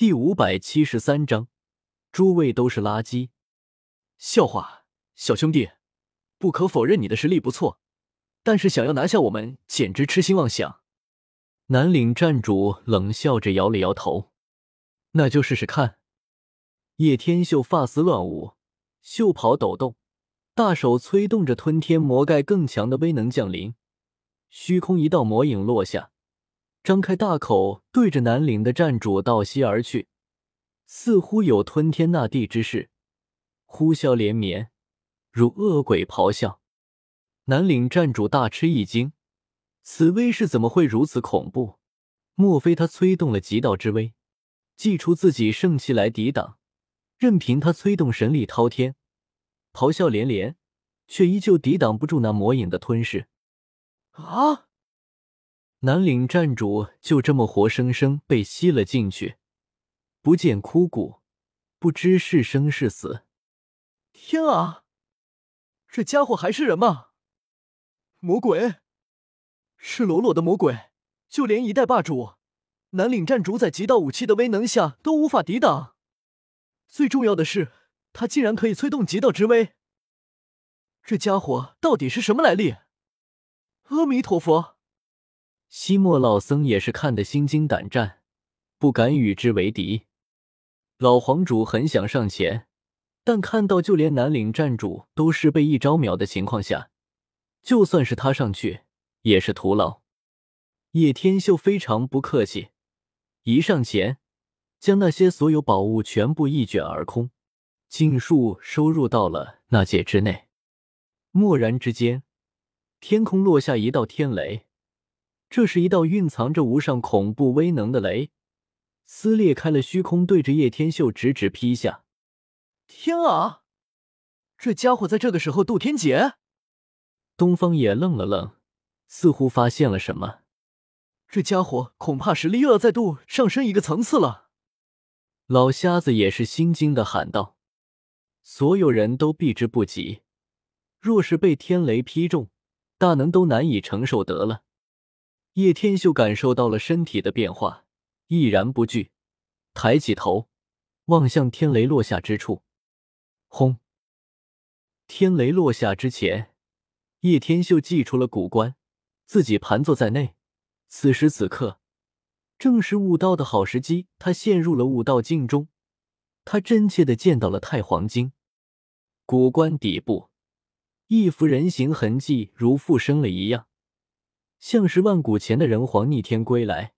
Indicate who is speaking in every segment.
Speaker 1: 第五百七十三章，诸位都是垃圾。
Speaker 2: 笑话，小兄弟，不可否认你的实力不错，但是想要拿下我们，简直痴心妄想。
Speaker 1: 南岭站主冷笑着摇了摇头，
Speaker 2: 那就试试看。
Speaker 1: 叶天秀发丝乱舞，袖袍抖动，大手催动着吞天魔盖更强的威能降临，虚空一道魔影落下。张开大口，对着南岭的站主倒吸而去，似乎有吞天纳地之势，呼啸连绵，如恶鬼咆哮。南岭站主大吃一惊，此威势怎么会如此恐怖？莫非他催动了极道之威，祭出自己圣器来抵挡？任凭他催动神力滔天，咆哮连连，却依旧抵挡不住那魔影的吞噬。
Speaker 2: 啊！
Speaker 1: 南岭站主就这么活生生被吸了进去，不见枯骨，不知是生是死。
Speaker 2: 天啊，这家伙还是人吗？魔鬼，赤裸裸的魔鬼！就连一代霸主南岭站主在极道武器的威能下都无法抵挡。最重要的是，他竟然可以催动极道之威。这家伙到底是什么来历？阿弥陀佛！
Speaker 1: 西莫老僧也是看得心惊胆战，不敢与之为敌。老黄主很想上前，但看到就连南岭站主都是被一招秒的情况下，就算是他上去也是徒劳。叶天秀非常不客气，一上前，将那些所有宝物全部一卷而空，尽数收入到了那戒之内。蓦然之间，天空落下一道天雷。这是一道蕴藏着无上恐怖威能的雷，撕裂开了虚空，对着叶天秀直直劈下。
Speaker 2: 天啊！这家伙在这个时候渡天劫？
Speaker 1: 东方也愣了愣，似乎发现了什么。
Speaker 2: 这家伙恐怕实力又要再度上升一个层次了。
Speaker 1: 老瞎子也是心惊的喊道：“所有人都避之不及，若是被天雷劈中，大能都难以承受得了。”叶天秀感受到了身体的变化，毅然不惧，抬起头望向天雷落下之处。轰！天雷落下之前，叶天秀祭出了古棺，自己盘坐在内。此时此刻，正是悟道的好时机。他陷入了悟道境中，他真切的见到了太黄金。古棺底部，一幅人形痕迹如复生了一样。像是万古前的人皇逆天归来，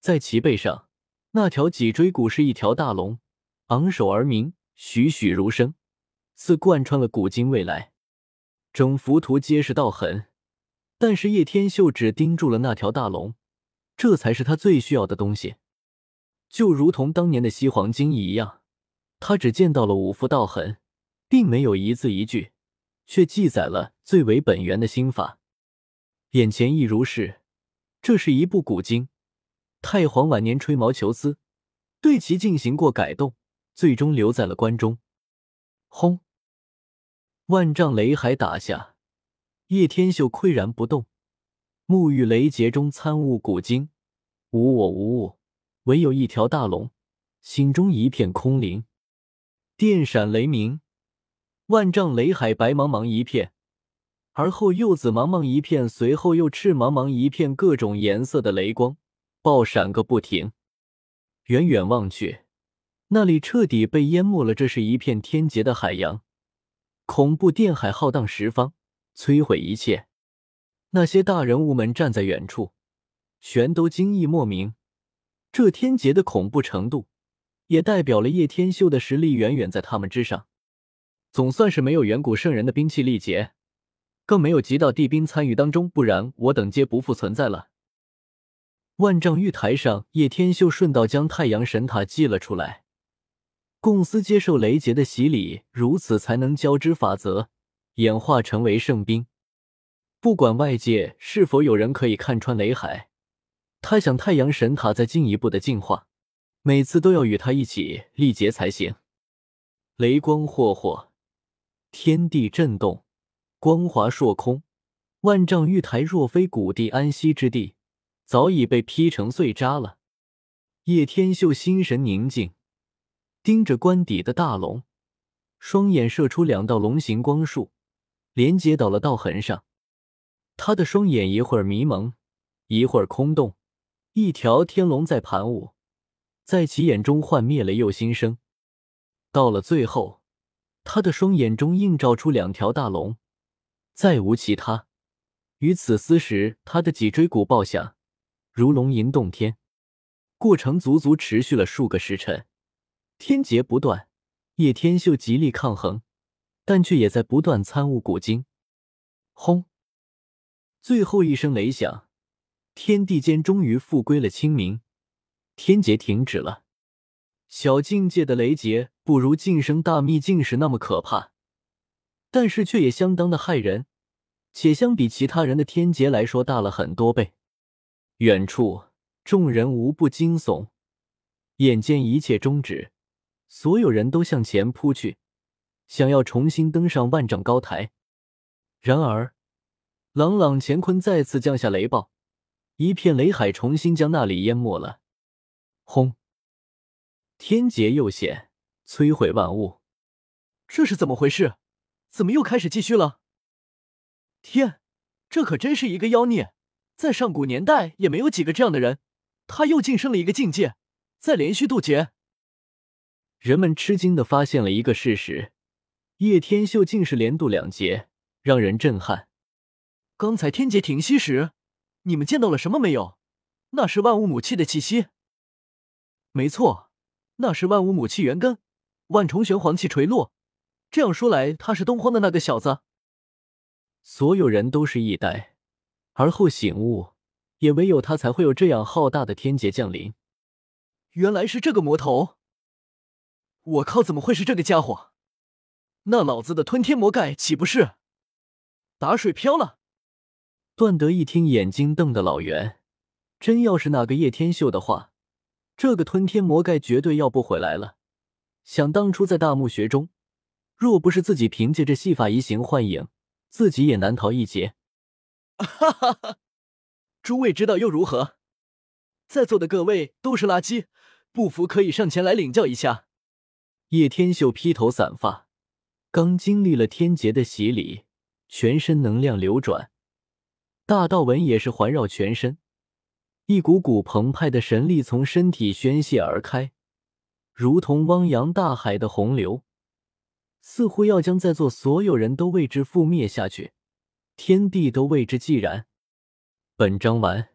Speaker 1: 在其背上那条脊椎骨是一条大龙，昂首而鸣，栩栩如生，似贯穿了古今未来。整幅图皆是道痕，但是叶天秀只盯住了那条大龙，这才是他最需要的东西。就如同当年的西黄经一样，他只见到了五幅道痕，并没有一字一句，却记载了最为本源的心法。眼前亦如是，这是一部古经。太皇晚年吹毛求疵，对其进行过改动，最终留在了关中。轰！万丈雷海打下，叶天秀岿然不动，沐浴雷劫中参悟古经，无我无物，唯有一条大龙，心中一片空灵。电闪雷鸣，万丈雷海白茫茫一片。而后又紫茫茫一片，随后又赤茫茫一片，各种颜色的雷光爆闪个不停。远远望去，那里彻底被淹没了。这是一片天劫的海洋，恐怖电海浩荡十方，摧毁一切。那些大人物们站在远处，全都惊异莫名。这天劫的恐怖程度，也代表了叶天秀的实力远远在他们之上。总算是没有远古圣人的兵器力竭。更没有极道帝兵参与当中，不然我等皆不复存在了。万丈玉台上，叶天秀顺道将太阳神塔祭了出来。共司接受雷劫的洗礼，如此才能交织法则，演化成为圣兵。不管外界是否有人可以看穿雷海，他想太阳神塔再进一步的进化，每次都要与他一起历劫才行。雷光霍霍，天地震动。光华烁空，万丈玉台若非古地安息之地，早已被劈成碎渣了。叶天秀心神宁静，盯着关底的大龙，双眼射出两道龙形光束，连接到了道痕上。他的双眼一会儿迷蒙，一会儿空洞，一条天龙在盘舞，在其眼中幻灭了又新生。到了最后，他的双眼中映照出两条大龙，再无其他。与此厮时，他的脊椎骨爆响，如龙吟动天。过程足足持续了数个时辰，天劫不断，叶天秀极力抗衡，但却也在不断参悟古经。轰！最后一声雷响，天地间终于复归了清明，天劫停止了。小境界的雷劫不如晋升大秘境时那么可怕，但是却也相当的骇人，且相比其他人的天劫来说大了很多倍。远处。众人无不惊悚，眼见一切终止，所有人都向前扑去，想要重新登上万丈高台。然而，朗朗乾坤再次降下雷暴，一片雷海重新将那里淹没了。轰！天劫又现，摧毁万物。
Speaker 2: 这是怎么回事？怎么又开始继续了？天，这可真是一个妖孽！在上古年代也没有几个这样的人。他又晋升了一个境界，再连续渡劫。
Speaker 1: 人们吃惊的发现了一个事实：叶天秀竟是连渡两劫，让人震撼。
Speaker 2: 刚才天劫停息时，你们见到了什么没有？那是万物母气的气息。没错，那是万物母气元根，万重玄黄气垂落。这样说来，他是东荒的那个小子。
Speaker 1: 所有人都是一呆，而后醒悟。也唯有他才会有这样浩大的天劫降临。
Speaker 2: 原来是这个魔头！我靠，怎么会是这个家伙？那老子的吞天魔盖岂不是打水漂了？
Speaker 1: 段德一听，眼睛瞪得老圆。真要是那个叶天秀的话，这个吞天魔盖绝对要不回来了。想当初在大墓穴中，若不是自己凭借着戏法移形换影，自己也难逃一劫。
Speaker 2: 哈哈哈！诸位知道又如何？在座的各位都是垃圾，不服可以上前来领教一下。
Speaker 1: 叶天秀披头散发，刚经历了天劫的洗礼，全身能量流转，大道纹也是环绕全身，一股股澎湃的神力从身体宣泄而开，如同汪洋大海的洪流，似乎要将在座所有人都为之覆灭下去，天地都为之寂然。本章完。